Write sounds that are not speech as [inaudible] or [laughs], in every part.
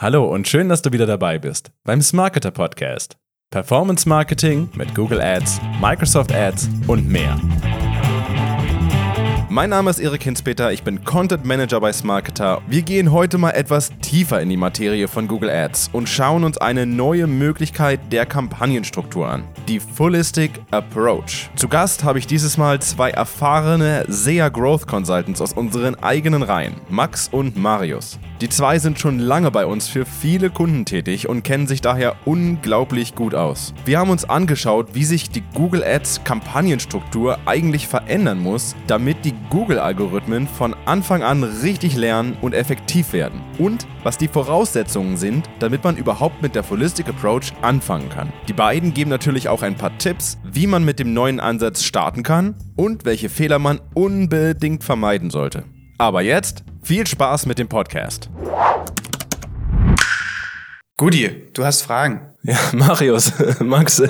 Hallo und schön, dass du wieder dabei bist beim Smarketer Podcast. Performance Marketing mit Google Ads, Microsoft Ads und mehr. Mein Name ist Erik Hinspeter, ich bin Content Manager bei Smarketer. Wir gehen heute mal etwas tiefer in die Materie von Google Ads und schauen uns eine neue Möglichkeit der Kampagnenstruktur an. Die Fullistic Approach. Zu Gast habe ich dieses Mal zwei erfahrene SEA Growth Consultants aus unseren eigenen Reihen, Max und Marius. Die zwei sind schon lange bei uns für viele Kunden tätig und kennen sich daher unglaublich gut aus. Wir haben uns angeschaut, wie sich die Google Ads Kampagnenstruktur eigentlich verändern muss, damit die Google-Algorithmen von Anfang an richtig lernen und effektiv werden. Und was die Voraussetzungen sind, damit man überhaupt mit der Holistic Approach anfangen kann. Die beiden geben natürlich auch ein paar Tipps, wie man mit dem neuen Ansatz starten kann und welche Fehler man unbedingt vermeiden sollte. Aber jetzt viel Spaß mit dem Podcast. Gudi, du hast Fragen. Ja, Marius, [laughs] Max,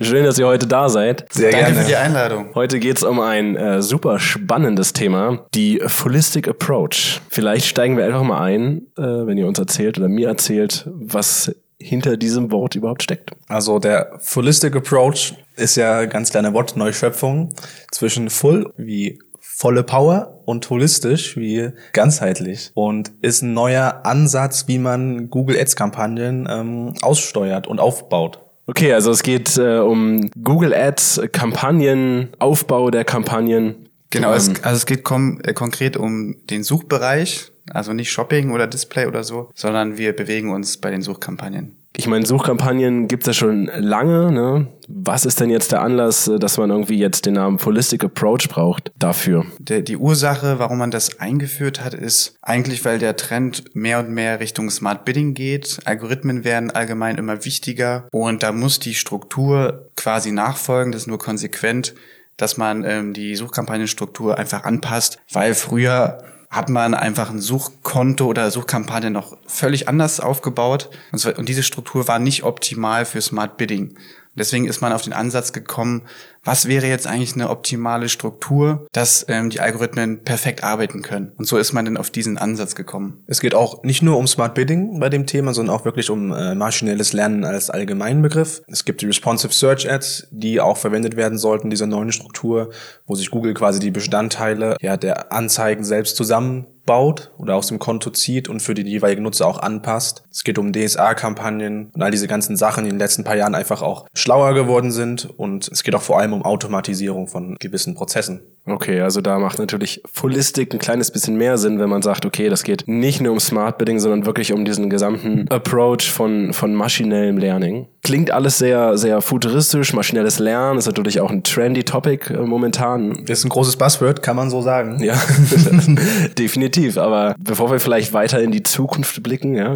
schön, dass ihr heute da seid. Sehr Danke gerne. für die Einladung. Heute geht's um ein äh, super spannendes Thema, die Holistic Approach. Vielleicht steigen wir einfach mal ein, äh, wenn ihr uns erzählt oder mir erzählt, was hinter diesem Wort überhaupt steckt. Also der Holistic Approach ist ja ganz kleine Wortneuschöpfung zwischen Full wie volle Power und holistisch wie ganzheitlich und ist ein neuer Ansatz, wie man Google Ads Kampagnen ähm, aussteuert und aufbaut. Okay, also es geht äh, um Google Ads Kampagnen, Aufbau der Kampagnen. Genau, ähm, es, also es geht kom äh, konkret um den Suchbereich, also nicht Shopping oder Display oder so, sondern wir bewegen uns bei den Suchkampagnen. Ich meine, Suchkampagnen gibt es ja schon lange. Ne? Was ist denn jetzt der Anlass, äh, dass man irgendwie jetzt den Namen Holistic Approach braucht dafür? Der, die Ursache, warum man das eingeführt hat, ist eigentlich, weil der Trend mehr und mehr Richtung Smart Bidding geht. Algorithmen werden allgemein immer wichtiger und da muss die Struktur quasi nachfolgen. Das ist nur konsequent, dass man ähm, die Suchkampagnenstruktur einfach anpasst, weil früher hat man einfach ein Suchkonto oder Suchkampagne noch völlig anders aufgebaut. Und diese Struktur war nicht optimal für Smart Bidding. Deswegen ist man auf den Ansatz gekommen, was wäre jetzt eigentlich eine optimale Struktur, dass ähm, die Algorithmen perfekt arbeiten können. Und so ist man dann auf diesen Ansatz gekommen. Es geht auch nicht nur um Smart Bidding bei dem Thema, sondern auch wirklich um äh, maschinelles Lernen als allgemeinen Begriff. Es gibt die Responsive Search Ads, die auch verwendet werden sollten, dieser neuen Struktur, wo sich Google quasi die Bestandteile ja, der Anzeigen selbst zusammen baut oder aus dem Konto zieht und für die jeweiligen Nutzer auch anpasst. Es geht um DSA-Kampagnen und all diese ganzen Sachen, die in den letzten paar Jahren einfach auch schlauer geworden sind. Und es geht auch vor allem um Automatisierung von gewissen Prozessen. Okay, also da macht natürlich Fullistik ein kleines bisschen mehr Sinn, wenn man sagt, okay, das geht nicht nur um Smart Bidding, sondern wirklich um diesen gesamten Approach von, von maschinellem Learning. Klingt alles sehr, sehr futuristisch. Maschinelles Lernen ist natürlich auch ein trendy Topic äh, momentan. Ist ein großes Buzzword, kann man so sagen. Ja, [laughs] [laughs] definitiv. Aber bevor wir vielleicht weiter in die Zukunft blicken, ja,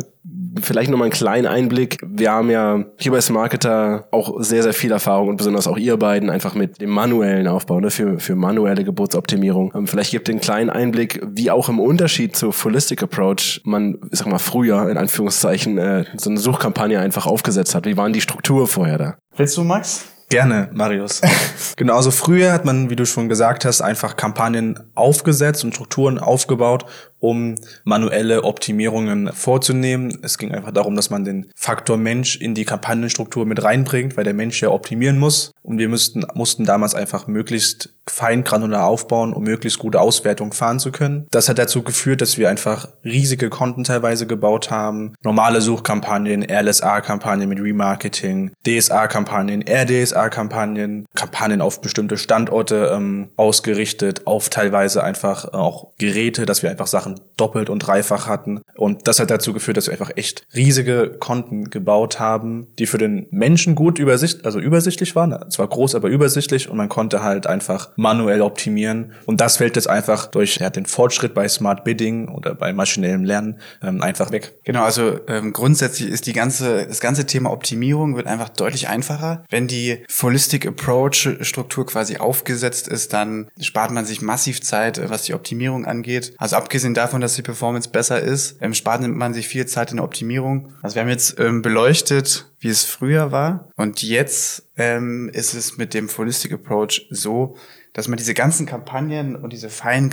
vielleicht nochmal einen kleinen Einblick. Wir haben ja hier bei Smarketer auch sehr, sehr viel Erfahrung und besonders auch ihr beiden einfach mit dem manuellen Aufbau, ne, für, für manuelle Geburtsoptimierung. Ähm, vielleicht gibt ihr einen kleinen Einblick, wie auch im Unterschied zur Holistic Approach man, ich sag mal, früher in Anführungszeichen äh, so eine Suchkampagne einfach aufgesetzt hat. Wie waren die Struktur vorher da? Willst du, Max? Gerne, Marius. [laughs] genau, also früher hat man, wie du schon gesagt hast, einfach Kampagnen aufgesetzt und Strukturen aufgebaut, um manuelle Optimierungen vorzunehmen. Es ging einfach darum, dass man den Faktor Mensch in die Kampagnenstruktur mit reinbringt, weil der Mensch ja optimieren muss. Und wir mussten, mussten damals einfach möglichst fein granular aufbauen, um möglichst gute Auswertung fahren zu können. Das hat dazu geführt, dass wir einfach riesige Konten teilweise gebaut haben. Normale Suchkampagnen, RLSA-Kampagnen mit Remarketing, DSA-Kampagnen, RDSA-Kampagnen, Kampagnen auf bestimmte Standorte ähm, ausgerichtet, auf teilweise einfach auch Geräte, dass wir einfach Sachen Sachen doppelt und dreifach hatten. Und das hat dazu geführt, dass wir einfach echt riesige Konten gebaut haben, die für den Menschen gut übersicht, also übersichtlich waren. Zwar groß, aber übersichtlich und man konnte halt einfach manuell optimieren. Und das fällt jetzt einfach durch ja, den Fortschritt bei Smart Bidding oder bei maschinellem Lernen ähm, einfach weg. Genau, also ähm, grundsätzlich ist die ganze, das ganze Thema Optimierung wird einfach deutlich einfacher. Wenn die Holistic Approach Struktur quasi aufgesetzt ist, dann spart man sich massiv Zeit, was die Optimierung angeht. Also abgesehen davon, dass die Performance besser ist, ähm, spart man sich viel Zeit in der Optimierung. Also wir haben jetzt ähm, beleuchtet, wie es früher war. Und jetzt ähm, ist es mit dem Holistic Approach so, dass man diese ganzen Kampagnen und diese fein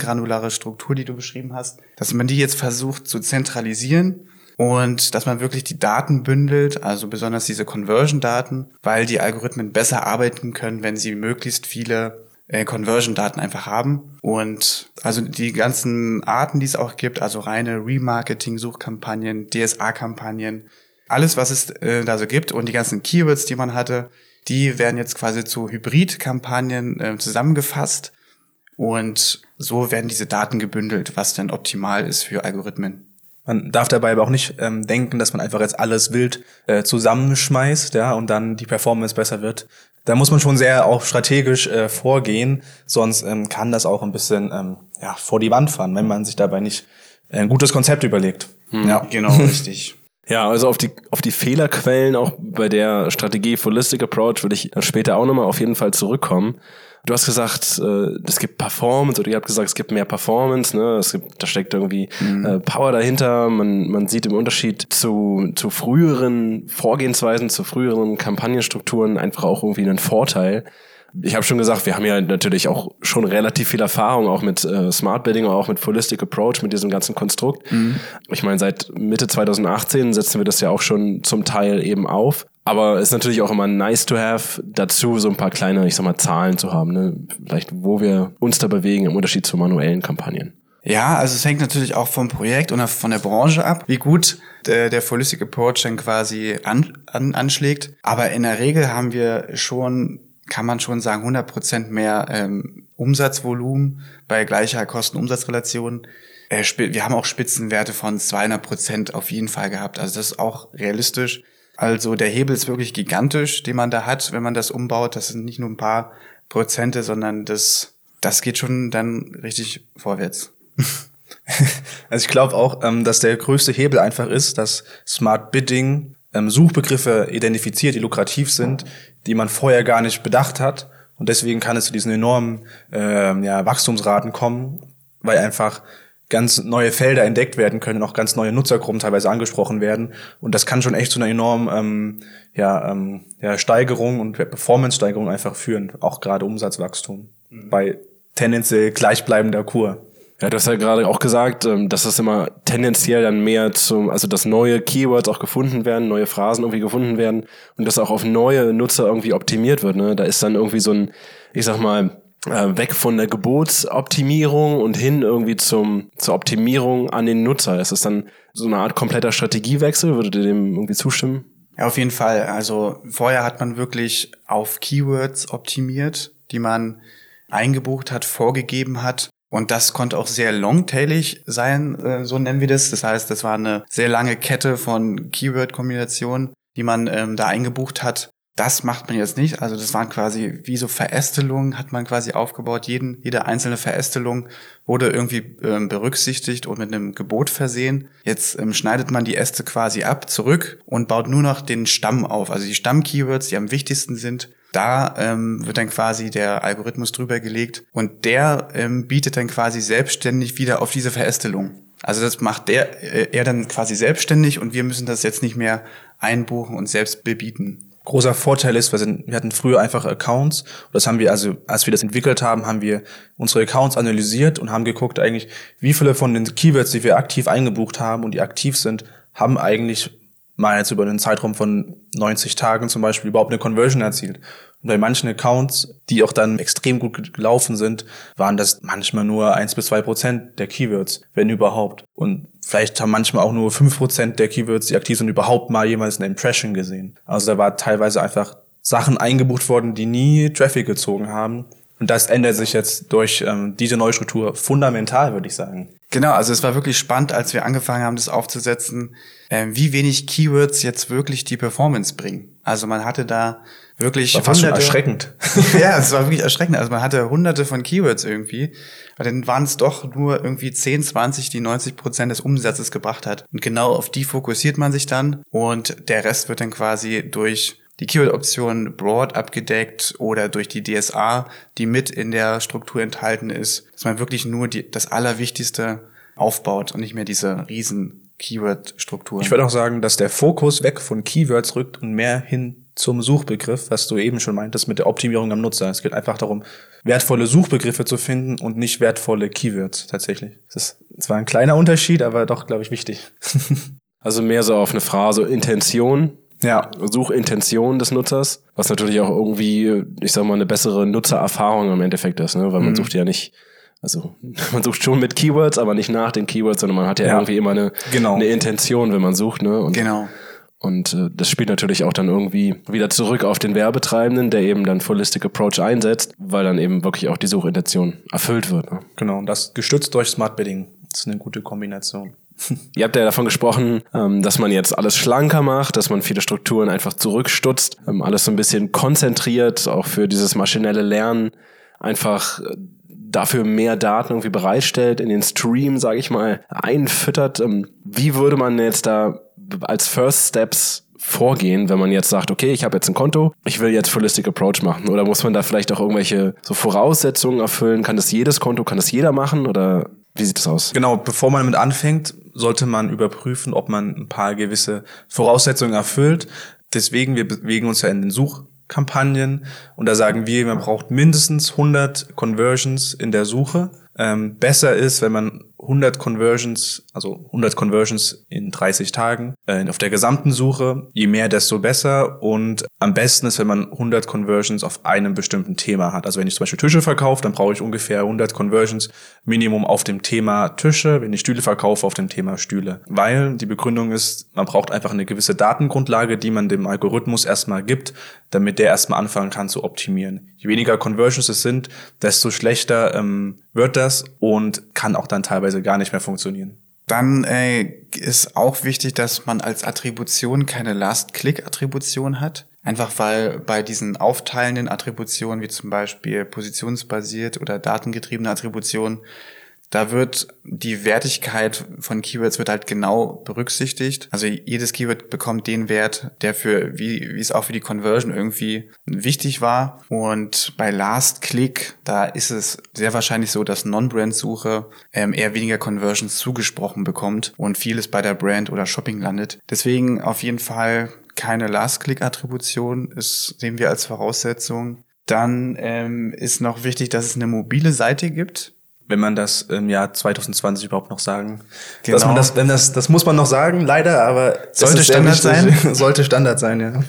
Struktur, die du beschrieben hast, dass man die jetzt versucht zu zentralisieren und dass man wirklich die Daten bündelt, also besonders diese Conversion-Daten, weil die Algorithmen besser arbeiten können, wenn sie möglichst viele äh, Conversion-Daten einfach haben. Und also die ganzen Arten, die es auch gibt, also reine Remarketing-Suchkampagnen, DSA-Kampagnen, alles, was es äh, da so gibt und die ganzen Keywords, die man hatte, die werden jetzt quasi zu Hybrid-Kampagnen äh, zusammengefasst und so werden diese Daten gebündelt, was dann optimal ist für Algorithmen. Man darf dabei aber auch nicht ähm, denken, dass man einfach jetzt alles wild äh, zusammenschmeißt, ja, und dann die Performance besser wird. Da muss man schon sehr auch strategisch äh, vorgehen, sonst ähm, kann das auch ein bisschen ähm, ja, vor die Wand fahren, wenn man sich dabei nicht äh, ein gutes Konzept überlegt. Hm. Ja, genau, [laughs] richtig. Ja, also auf die, auf die Fehlerquellen auch bei der Strategie Holistic Approach würde ich später auch nochmal auf jeden Fall zurückkommen. Du hast gesagt, äh, es gibt Performance oder ihr habt gesagt, es gibt mehr Performance, ne? Es gibt, da steckt irgendwie mhm. äh, Power dahinter. Man, man sieht im Unterschied zu, zu früheren Vorgehensweisen, zu früheren Kampagnenstrukturen einfach auch irgendwie einen Vorteil ich habe schon gesagt, wir haben ja natürlich auch schon relativ viel Erfahrung auch mit äh, Smart Bidding und auch mit Holistic Approach, mit diesem ganzen Konstrukt. Mhm. Ich meine, seit Mitte 2018 setzen wir das ja auch schon zum Teil eben auf. Aber es ist natürlich auch immer nice to have, dazu so ein paar kleine, ich sag mal, Zahlen zu haben, ne? Vielleicht, wo wir uns da bewegen im Unterschied zu manuellen Kampagnen. Ja, also es hängt natürlich auch vom Projekt und von der Branche ab, wie gut der, der Holistic Approach dann quasi an, an, anschlägt. Aber in der Regel haben wir schon kann man schon sagen, 100% mehr ähm, Umsatzvolumen bei gleicher Kosten-Umsatz-Relation. Äh, wir haben auch Spitzenwerte von 200 Prozent auf jeden Fall gehabt. Also das ist auch realistisch. Also der Hebel ist wirklich gigantisch, den man da hat, wenn man das umbaut. Das sind nicht nur ein paar Prozente, sondern das, das geht schon dann richtig vorwärts. [laughs] Also ich glaube auch, ähm, dass der größte Hebel einfach ist, dass Smart Bidding ähm, Suchbegriffe identifiziert, die lukrativ sind, die man vorher gar nicht bedacht hat. Und deswegen kann es zu diesen enormen ähm, ja, Wachstumsraten kommen, weil einfach ganz neue Felder entdeckt werden können, auch ganz neue Nutzergruppen teilweise angesprochen werden. Und das kann schon echt zu einer enormen ähm, ja, ähm, ja, Steigerung und Performance-Steigerung einfach führen, auch gerade Umsatzwachstum mhm. bei tendenziell gleichbleibender Kur. Ja, du hast ja gerade auch gesagt, ähm, dass das immer tendenziell dann mehr zum, also dass neue Keywords auch gefunden werden, neue Phrasen irgendwie gefunden werden und das auch auf neue Nutzer irgendwie optimiert wird. Ne? Da ist dann irgendwie so ein, ich sag mal, äh, weg von der Gebotsoptimierung und hin irgendwie zum, zur Optimierung an den Nutzer. Ist das dann so eine Art kompletter Strategiewechsel? Würdet ihr dem irgendwie zustimmen? Ja, auf jeden Fall. Also vorher hat man wirklich auf Keywords optimiert, die man eingebucht hat, vorgegeben hat und das konnte auch sehr longtailig sein, äh, so nennen wir das. Das heißt, das war eine sehr lange Kette von Keyword-Kombinationen, die man ähm, da eingebucht hat. Das macht man jetzt nicht. Also das waren quasi wie so Verästelungen, hat man quasi aufgebaut. Jeden, jede einzelne Verästelung wurde irgendwie ähm, berücksichtigt und mit einem Gebot versehen. Jetzt ähm, schneidet man die Äste quasi ab, zurück und baut nur noch den Stamm auf. Also die Stamm-Keywords, die am wichtigsten sind, da ähm, wird dann quasi der Algorithmus drüber gelegt und der ähm, bietet dann quasi selbstständig wieder auf diese Verästelung. Also das macht der äh, er dann quasi selbstständig und wir müssen das jetzt nicht mehr einbuchen und selbst bebieten. Großer Vorteil ist, wir, sind, wir hatten früher einfach Accounts. Das haben wir also, als wir das entwickelt haben, haben wir unsere Accounts analysiert und haben geguckt eigentlich, wie viele von den Keywords, die wir aktiv eingebucht haben und die aktiv sind, haben eigentlich mal jetzt über einen Zeitraum von 90 Tagen zum Beispiel überhaupt eine Conversion erzielt. Und bei manchen Accounts, die auch dann extrem gut gelaufen sind, waren das manchmal nur eins bis zwei Prozent der Keywords, wenn überhaupt. Und vielleicht haben manchmal auch nur fünf Prozent der Keywords, die aktiv sind, überhaupt mal jemals eine Impression gesehen. Also da war teilweise einfach Sachen eingebucht worden, die nie Traffic gezogen haben. Und das ändert sich jetzt durch ähm, diese neue Struktur fundamental, würde ich sagen. Genau, also es war wirklich spannend, als wir angefangen haben, das aufzusetzen, äh, wie wenig Keywords jetzt wirklich die Performance bringen. Also man hatte da wirklich war fast hunderte, schon erschreckend. [laughs] ja, es war wirklich erschreckend. Also man hatte hunderte von Keywords irgendwie, dann waren es doch nur irgendwie 10, 20, die 90 Prozent des Umsatzes gebracht hat. Und genau auf die fokussiert man sich dann und der Rest wird dann quasi durch die Keyword-Option broad abgedeckt oder durch die DSA, die mit in der Struktur enthalten ist, dass man wirklich nur die, das Allerwichtigste aufbaut und nicht mehr diese riesen Keyword-Strukturen. Ich würde auch sagen, dass der Fokus weg von Keywords rückt und mehr hin zum Suchbegriff, was du eben schon meintest mit der Optimierung am Nutzer. Es geht einfach darum, wertvolle Suchbegriffe zu finden und nicht wertvolle Keywords tatsächlich. Das ist zwar ein kleiner Unterschied, aber doch, glaube ich, wichtig. [laughs] Also mehr so auf eine Phrase Intention, Ja, Suchintention des Nutzers, was natürlich auch irgendwie, ich sag mal, eine bessere Nutzererfahrung im Endeffekt ist, ne? weil man sucht ja nicht, also [laughs] man sucht schon mit Keywords, aber nicht nach den Keywords, sondern man hat ja, Ja. irgendwie immer eine, Genau. eine Intention, wenn man sucht. Ne? Und, Genau. Und äh, das spielt natürlich auch dann irgendwie wieder zurück auf den Werbetreibenden, der eben dann Holistic Approach einsetzt, weil dann eben wirklich auch die Suchintention erfüllt wird. Ne? genau. Und das gestützt durch Smart Bidding. Das ist eine gute Kombination. [laughs] Ihr habt ja davon gesprochen, ähm, dass man jetzt alles schlanker macht, dass man viele Strukturen einfach zurückstutzt, ähm, alles so ein bisschen konzentriert, auch für dieses maschinelle Lernen einfach äh, dafür mehr Daten irgendwie bereitstellt, in den Stream, sage ich mal, einfüttert. Ähm, Wie würde man jetzt da als First Steps vorgehen, wenn man jetzt sagt, okay, ich habe jetzt ein Konto, ich will jetzt Holistic Approach machen? Oder muss man da vielleicht auch irgendwelche so Voraussetzungen erfüllen? Kann das jedes Konto, kann das jeder machen? Oder wie sieht das aus? Genau, bevor man damit anfängt, sollte man überprüfen, ob man ein paar gewisse Voraussetzungen erfüllt. Deswegen, wir bewegen uns ja in den Suchkampagnen und da sagen wir, man braucht mindestens 100 Conversions in der Suche. Ähm, besser ist, wenn man 100 Conversions, also 100 Conversions in 30 Tagen äh, auf der gesamten Suche. Je mehr, desto besser. Und am besten ist, wenn man 100 Conversions auf einem bestimmten Thema hat. Also wenn ich zum Beispiel Tische verkaufe, dann brauche ich ungefähr 100 Conversions Minimum auf dem Thema Tische. Wenn ich Stühle verkaufe, auf dem Thema Stühle. Weil die Begründung ist, man braucht einfach eine gewisse Datengrundlage, die man dem Algorithmus erstmal gibt, damit der erstmal anfangen kann zu optimieren. Je weniger Conversions es sind, desto schlechter ähm, wird das und kann auch dann teilweise gar nicht mehr funktionieren. Dann äh, ist auch wichtig, dass man als Attribution keine Last-Click-Attribution hat. Einfach weil bei diesen aufteilenden Attributionen, wie zum Beispiel positionsbasiert oder datengetriebene Attributionen, da wird die Wertigkeit von Keywords wird halt genau berücksichtigt. Also jedes Keyword bekommt den Wert, der für, wie, wie es auch für die Conversion irgendwie wichtig war. Und bei Last Click, da ist es sehr wahrscheinlich so, dass Non-Brand-Suche ähm, eher weniger Conversions zugesprochen bekommt und vieles bei der Brand oder Shopping landet. Deswegen auf jeden Fall keine Last-Click-Attribution, ist, sehen wir als Voraussetzung. Dann ähm, ist noch wichtig, dass es eine mobile Seite gibt. Wenn man das im Jahr 2020 überhaupt noch sagen. Genau. Dass man das, wenn das, das muss man noch sagen, leider, aber Sollte Standard wichtig. [laughs] Sollte Standard sein, ja.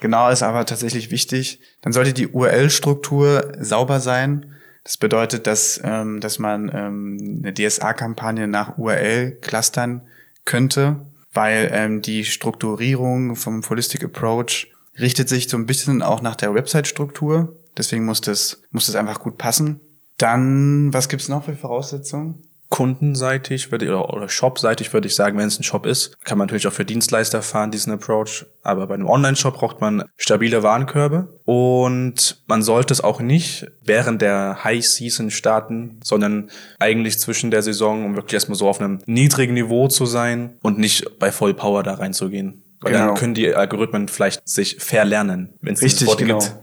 Genau, ist aber tatsächlich wichtig. Dann sollte die URL-Struktur sauber sein. Das bedeutet, dass, ähm, dass man ähm, eine DSA-Kampagne nach URL clustern könnte, weil ähm, die Strukturierung vom Holistic Approach richtet sich so ein bisschen auch nach der Website-Struktur. Deswegen muss das, muss das einfach gut passen. Dann, was gibt's noch für Voraussetzungen? Kundenseitig würde, oder, oder shopseitig würde ich sagen, wenn es ein Shop ist, kann man natürlich auch für Dienstleister fahren, diesen Approach. Aber bei einem Online-Shop braucht man stabile Warenkörbe und man sollte es auch nicht während der High Season starten, sondern eigentlich zwischen der Saison, um wirklich erstmal so auf einem niedrigen Niveau zu sein und nicht bei Vollpower da reinzugehen. Weil Genau. dann können die Algorithmen vielleicht sich verlernen, wenn es dieses Wort gibt.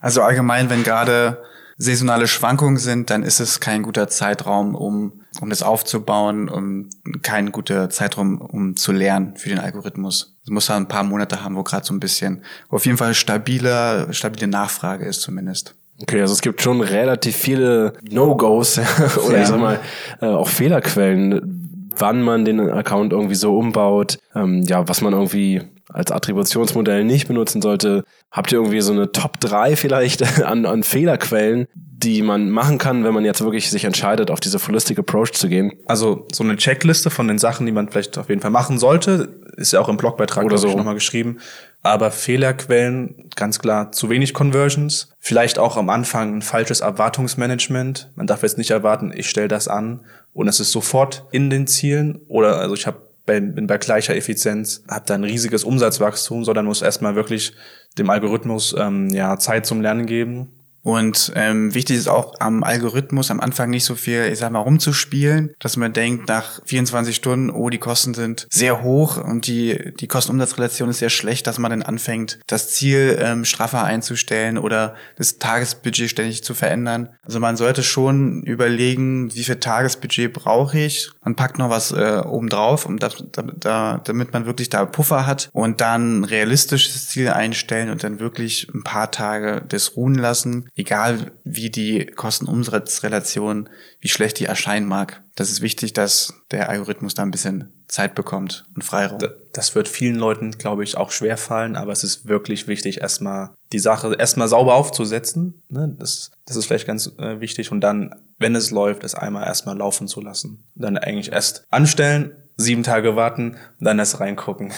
Also allgemein, wenn gerade saisonale Schwankungen sind, dann ist es kein guter Zeitraum, um, um das aufzubauen, um kein guter Zeitraum, um zu lernen für den Algorithmus. Es muss ja ein paar Monate haben, wo gerade so ein bisschen, wo auf jeden Fall stabiler, stabile Nachfrage ist zumindest. Okay, also es gibt schon relativ viele No-Gos [laughs] oder Ja. ich sag mal äh, auch Fehlerquellen, wann man den Account irgendwie so umbaut, ähm, ja, was man irgendwie als Attributionsmodell nicht benutzen sollte. Habt ihr irgendwie so eine Top 3 vielleicht [laughs] an, an Fehlerquellen, die man machen kann, wenn man jetzt wirklich sich entscheidet, auf diese Holistic Approach zu gehen? Also so eine Checkliste von den Sachen, die man vielleicht auf jeden Fall machen sollte, ist ja auch im Blogbeitrag Oder so. nochmal geschrieben. Aber Fehlerquellen, ganz klar, zu wenig Conversions. Vielleicht auch am Anfang ein falsches Erwartungsmanagement. Man darf jetzt nicht erwarten, ich stelle das an und es ist sofort in den Zielen. Oder also ich habe bei, bin bei gleicher Effizienz, habe da ein riesiges Umsatzwachstum, sondern muss erstmal wirklich dem Algorithmus ähm, ja Zeit zum Lernen geben. Und ähm, wichtig ist auch am Algorithmus am Anfang nicht so viel, ich sag mal, rumzuspielen, dass man denkt, nach 24 Stunden, oh, die Kosten sind sehr hoch und die, die Kosten-Umsatz-Relation ist sehr schlecht, dass man dann anfängt, das Ziel ähm, straffer einzustellen oder das Tagesbudget ständig zu verändern. Also man sollte schon überlegen, wie viel Tagesbudget brauche ich. Man packt noch was äh, oben drauf, um da, da, damit man wirklich da Puffer hat und dann realistisches Ziel einstellen und dann wirklich ein paar Tage das ruhen lassen. Egal wie die Kosten-Umsatz-Relation, wie schlecht die erscheinen mag. Das ist wichtig, dass der Algorithmus da ein bisschen Zeit bekommt und Freiraum. Das wird vielen Leuten, glaube ich, auch schwer fallen, aber es ist wirklich wichtig, erstmal die Sache erstmal sauber aufzusetzen. Ne? Das, das ist vielleicht ganz äh, wichtig. Und dann, wenn es läuft, es einmal erstmal laufen zu lassen. Dann eigentlich erst anstellen, sieben Tage warten, dann erst reingucken.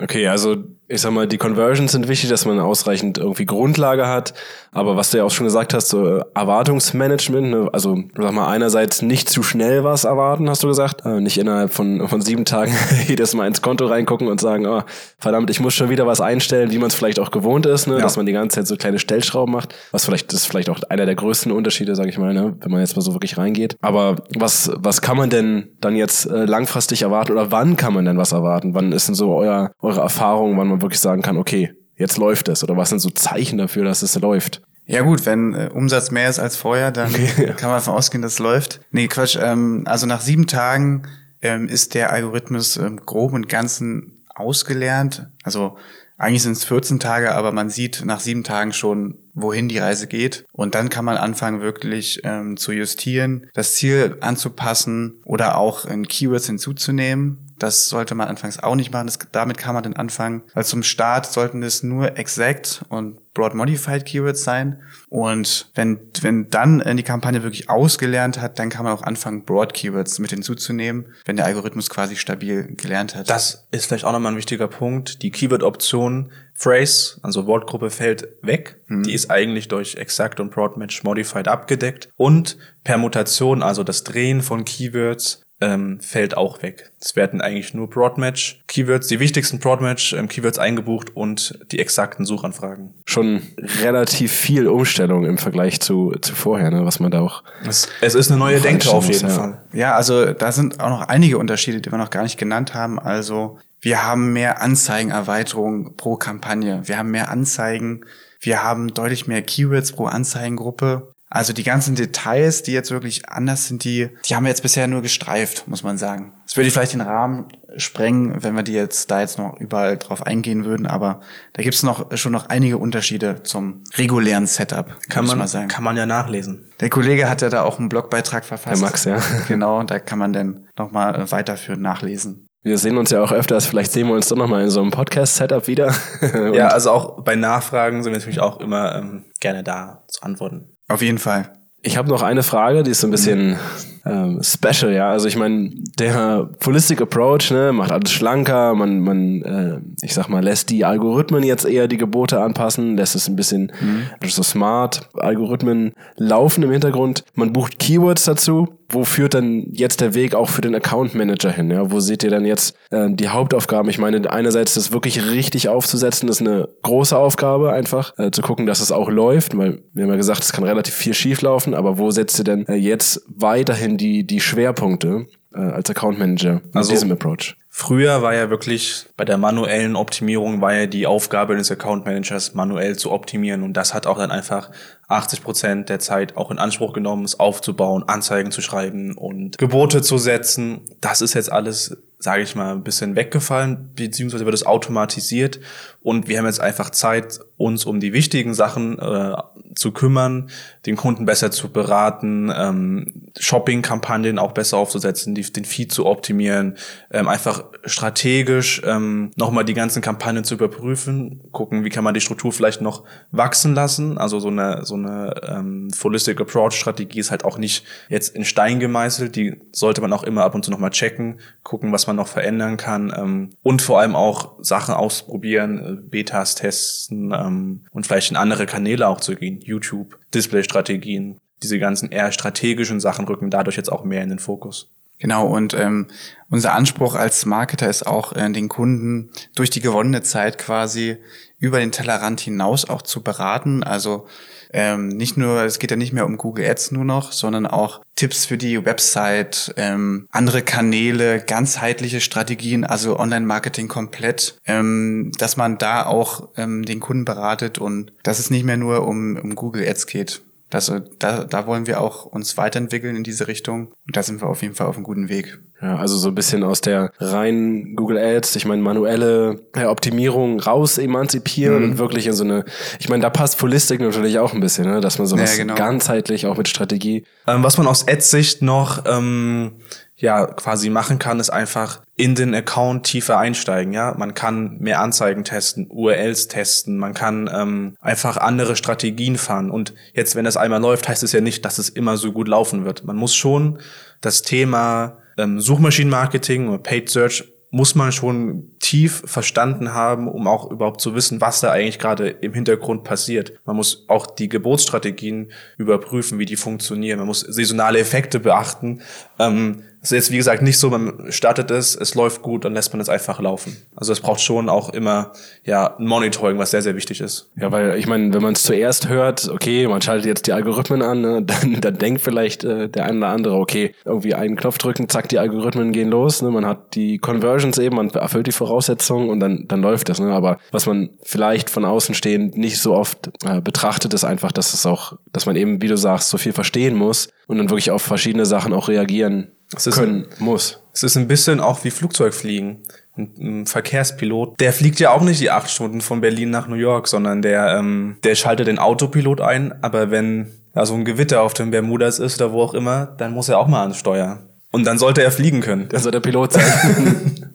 Okay, also ich sag mal, die Conversions sind wichtig, dass man ausreichend irgendwie Grundlage hat. Aber was du ja auch schon gesagt hast, so Erwartungsmanagement, ne? also sag mal, einerseits nicht zu schnell was erwarten, hast du gesagt. Äh, nicht innerhalb von, von sieben Tagen [laughs] jedes Mal ins Konto reingucken und sagen, oh, verdammt, ich muss schon wieder was einstellen, wie man es vielleicht auch gewohnt ist, ne? Ja. dass man die ganze Zeit so kleine Stellschrauben macht. Was vielleicht, das ist vielleicht auch einer der größten Unterschiede, sage ich mal, ne? wenn man jetzt mal so wirklich reingeht. Aber was, was kann man denn dann jetzt äh, langfristig erwarten oder wann kann man denn was erwarten? Wann ist denn so euer, eure Erfahrung, wann man wirklich sagen kann, okay, jetzt läuft es? Oder was sind so Zeichen dafür, dass es läuft? Ja gut, wenn äh, Umsatz mehr ist als vorher, dann [laughs] kann man davon ausgehen, dass es läuft. Nee, Quatsch. Ähm, also nach sieben Tagen ähm, ist der Algorithmus ähm, grob und ganzen ausgelernt. Also eigentlich sind es 14 Tage, aber man sieht nach sieben Tagen schon, wohin die Reise geht. Und dann kann man anfangen, wirklich ähm, zu justieren, das Ziel anzupassen oder auch in Keywords hinzuzunehmen. Das sollte man anfangs auch nicht machen. Das, damit kann man dann anfangen. Weil zum Start sollten es nur exact und broad modified Keywords sein. Und wenn, wenn dann die Kampagne wirklich ausgelernt hat, dann kann man auch anfangen, broad Keywords mit hinzuzunehmen, wenn der Algorithmus quasi stabil gelernt hat. Das ist vielleicht auch nochmal ein wichtiger Punkt. Die Keyword-Option Phrase, also Wortgruppe fällt weg. Mhm. Die ist eigentlich durch Exact und Broad Match Modified abgedeckt. Und Permutation, also das Drehen von Keywords, ähm, fällt auch weg. Es werden eigentlich nur Broadmatch Keywords, die wichtigsten Broadmatch ähm, Keywords eingebucht und die exakten Suchanfragen. Schon relativ viel Umstellung im Vergleich zu, zu vorher, ne, was man da auch. Es, es ist eine neue Denke auf jeden muss, Fall. Ja. ja, also da sind auch noch einige Unterschiede, die wir noch gar nicht genannt haben. Also wir haben mehr Anzeigenerweiterung pro Kampagne. Wir haben mehr Anzeigen. Wir haben deutlich mehr Keywords pro Anzeigengruppe. Also die ganzen Details, die jetzt wirklich anders sind, die, die haben wir jetzt bisher nur gestreift, muss man sagen. Es würde vielleicht den Rahmen sprengen, wenn wir die jetzt da jetzt noch überall drauf eingehen würden, aber da gibt's noch schon noch einige Unterschiede zum regulären Setup, kann, kann man mal sagen. Kann man ja nachlesen. Der Kollege hat ja da auch einen Blogbeitrag verfasst. Der Max, ja. [laughs] Genau, da kann man dann nochmal weiterführend nachlesen. Wir sehen uns ja auch öfters, vielleicht sehen wir uns doch nochmal in so einem Podcast-Setup wieder. [laughs] ja, also auch bei Nachfragen sind wir natürlich auch immer ähm, gerne da zu antworten. Auf jeden Fall. Ich habe noch eine Frage, die ist so ein bisschen ähm, special, ja. Also ich meine, der Holistic Approach ne, macht alles schlanker, man, man äh, ich sag mal, lässt die Algorithmen jetzt eher die Gebote anpassen, lässt es ein bisschen mhm. so smart, Algorithmen laufen im Hintergrund, man bucht Keywords dazu. Wo führt dann jetzt der Weg auch für den Account Manager hin? Ja? Wo seht ihr dann jetzt äh, die Hauptaufgaben? Ich meine, einerseits das wirklich richtig aufzusetzen, ist eine große Aufgabe einfach, äh, zu gucken, dass es auch läuft, weil wir haben ja gesagt, es kann relativ viel schief laufen, aber wo setzt ihr denn äh, jetzt weiterhin die, die Schwerpunkte äh, als Account Manager mit also, diesem Approach? Früher war ja wirklich bei der manuellen Optimierung war ja die Aufgabe des Account Managers manuell zu optimieren und das hat auch dann einfach 80 Prozent der Zeit auch in Anspruch genommen, es aufzubauen, Anzeigen zu schreiben und Gebote zu setzen. Das ist jetzt alles, sage ich mal, ein bisschen weggefallen, beziehungsweise wird es automatisiert und wir haben jetzt einfach Zeit, uns um die wichtigen Sachen äh, zu kümmern, den Kunden besser zu beraten, ähm, Shopping-Kampagnen auch besser aufzusetzen, die, den Feed zu optimieren, ähm, einfach strategisch ähm, nochmal die ganzen Kampagnen zu überprüfen, gucken, wie kann man die Struktur vielleicht noch wachsen lassen. Also so eine so eine ähm, Holistic Approach Strategie ist halt auch nicht jetzt in Stein gemeißelt. Die sollte man auch immer ab und zu nochmal checken, gucken, was man noch verändern kann ähm, und vor allem auch Sachen ausprobieren, äh, Betas testen ähm, und vielleicht in andere Kanäle auch zu gehen, YouTube, Display-Strategien. Diese ganzen eher strategischen Sachen rücken dadurch jetzt auch mehr in den Fokus. Genau, und ähm, unser Anspruch als Marketer ist auch, äh, den Kunden durch die gewonnene Zeit quasi über den Tellerrand hinaus auch zu beraten. Also ähm, nicht nur, es geht ja nicht mehr um Google Ads nur noch, sondern auch Tipps für die Website, ähm, andere Kanäle, ganzheitliche Strategien, also Online-Marketing komplett, ähm, dass man da auch ähm, den Kunden beratet und dass es nicht mehr nur um, um Google Ads geht. Das, da, da wollen wir auch uns weiterentwickeln in diese Richtung. Und da sind wir auf jeden Fall auf einem guten Weg. Ja, also so ein bisschen aus der reinen Google Ads, ich meine manuelle ja, Optimierung raus emanzipieren mhm. und wirklich in so eine, ich meine, da passt Fulistik natürlich auch ein bisschen, ne? dass man sowas ja, genau. ganzheitlich auch mit Strategie. Ähm, was man aus Ads-Sicht noch ähm, ja quasi machen kann, ist einfach in den Account tiefer einsteigen. Ja, man kann mehr Anzeigen testen, URLs testen, man kann ähm, einfach andere Strategien fahren. Und jetzt, wenn das einmal läuft, heißt es ja nicht, dass es immer so gut laufen wird. Man muss schon das Thema ähm, Suchmaschinenmarketing oder Paid Search muss man schon tief verstanden haben, um auch überhaupt zu wissen, was da eigentlich gerade im Hintergrund passiert. Man muss auch die Geburtsstrategien überprüfen, wie die funktionieren. Man muss saisonale Effekte beachten. Ähm, ist jetzt, wie gesagt, nicht so, man startet es, es läuft gut, dann lässt man es einfach laufen. Also es braucht schon auch immer ja ein Monitoring, was sehr, sehr wichtig ist. Ja, weil ich meine, wenn man es zuerst hört, okay, man schaltet jetzt die Algorithmen an, ne, [laughs] dann, dann denkt vielleicht äh, der eine oder andere, okay, irgendwie einen Knopf drücken, zack, die Algorithmen gehen los. Ne, man hat die Conversions eben, man erfüllt die Voraussetzungen und dann, dann läuft das. Ne? Aber was man vielleicht von außen stehend nicht so oft äh, betrachtet, ist einfach, dass es auch, dass man eben, wie du sagst, so viel verstehen muss und dann wirklich auf verschiedene Sachen auch reagieren es ist können ein, muss. Es ist ein bisschen auch wie Flugzeugfliegen. Ein, ein, Verkehrspilot, der fliegt ja auch nicht die acht Stunden von Berlin nach New York, sondern der, ähm, der schaltet den Autopilot ein, aber wenn ja, so ein Gewitter auf den Bermudas ist oder wo auch immer, dann muss er auch mal ans Steuer. Und dann sollte er fliegen können. Der soll der Pilot sein.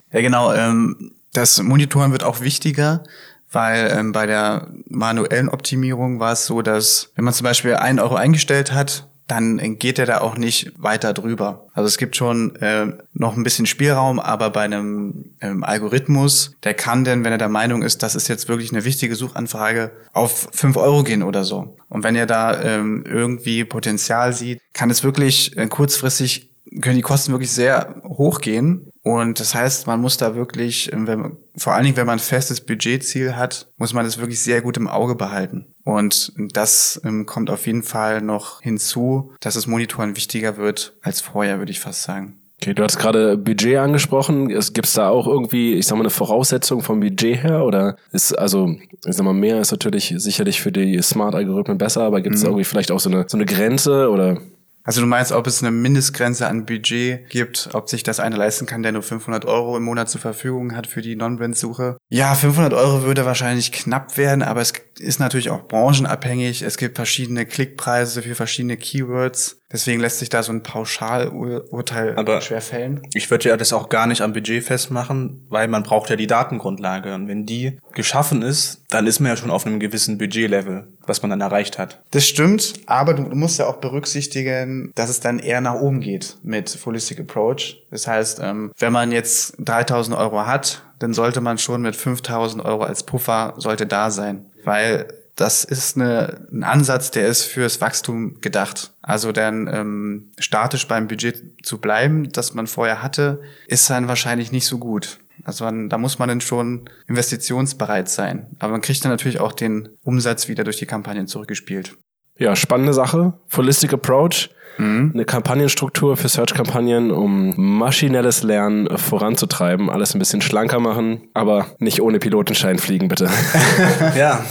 [laughs] ja, genau. Ähm, das Monitoren wird auch wichtiger, weil ähm, bei der manuellen Optimierung war es so, dass wenn man zum Beispiel einen Euro eingestellt hat dann geht er da auch nicht weiter drüber. Also es gibt schon äh, noch ein bisschen Spielraum, aber bei einem ähm, Algorithmus, der kann denn, wenn er der Meinung ist, das ist jetzt wirklich eine wichtige Suchanfrage, auf fünf Euro gehen oder so. Und wenn er da ähm, irgendwie Potenzial sieht, kann es wirklich äh, kurzfristig können die Kosten wirklich sehr hoch gehen. Und das heißt, man muss da wirklich, ähm, wenn, vor allen Dingen, wenn man ein festes Budgetziel hat, muss man das wirklich sehr gut im Auge behalten. Und das ähm, kommt auf jeden Fall noch hinzu, dass das Monitoren wichtiger wird als vorher, würde ich fast sagen. Okay, du hast gerade Budget angesprochen. Gibt es da auch irgendwie, ich sag mal, eine Voraussetzung vom Budget her? Oder ist, also, ich sag mal, mehr ist natürlich sicherlich für die Smart-Algorithmen besser, aber gibt es mhm. irgendwie vielleicht auch so eine, so eine Grenze oder also du meinst, ob es eine Mindestgrenze an Budget gibt, ob sich das einer leisten kann, der nur 500 Euro im Monat zur Verfügung hat für die Non-Brand-Suche? Ja, 500 Euro würde wahrscheinlich knapp werden, aber es ist natürlich auch branchenabhängig. Es gibt verschiedene Klickpreise für verschiedene Keywords. Deswegen lässt sich da so ein Pauschalurteil Aber schwer fällen. Ich würde ja das auch gar nicht am Budget festmachen, weil man braucht ja die Datengrundlage. Und wenn die geschaffen ist, dann ist man ja schon auf einem gewissen Budgetlevel, was man dann erreicht hat. Das stimmt, aber du musst ja auch berücksichtigen, dass es dann eher nach oben geht mit Holistic Approach. Das heißt, ähm, wenn man jetzt 3000 Euro hat, dann sollte man schon mit 5000 Euro als Puffer sollte da sein. Weil das ist eine, ein Ansatz, der ist fürs Wachstum gedacht. Also dann ähm, statisch beim Budget zu bleiben, das man vorher hatte, ist dann wahrscheinlich nicht so gut. Also man, da muss man dann schon investitionsbereit sein. Aber man kriegt dann natürlich auch den Umsatz wieder durch die Kampagnen zurückgespielt. Ja, spannende Sache. Holistic Approach. Mhm. Eine Kampagnenstruktur für Search-Kampagnen, um maschinelles Lernen voranzutreiben. Alles ein bisschen schlanker machen, aber nicht ohne Pilotenschein fliegen, bitte. [laughs] ja,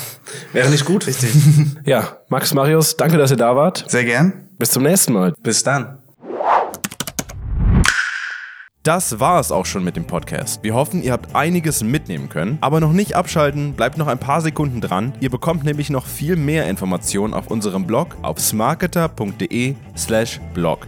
wäre nicht gut. Richtig. Ja, Max Marius, danke, dass ihr da wart. Sehr gern. Bis zum nächsten Mal. Bis dann. Das war es auch schon mit dem Podcast. Wir hoffen, ihr habt einiges mitnehmen können, aber noch nicht abschalten, bleibt noch ein paar Sekunden dran. Ihr bekommt nämlich noch viel mehr Informationen auf unserem Blog auf smarketer.de/slash blog.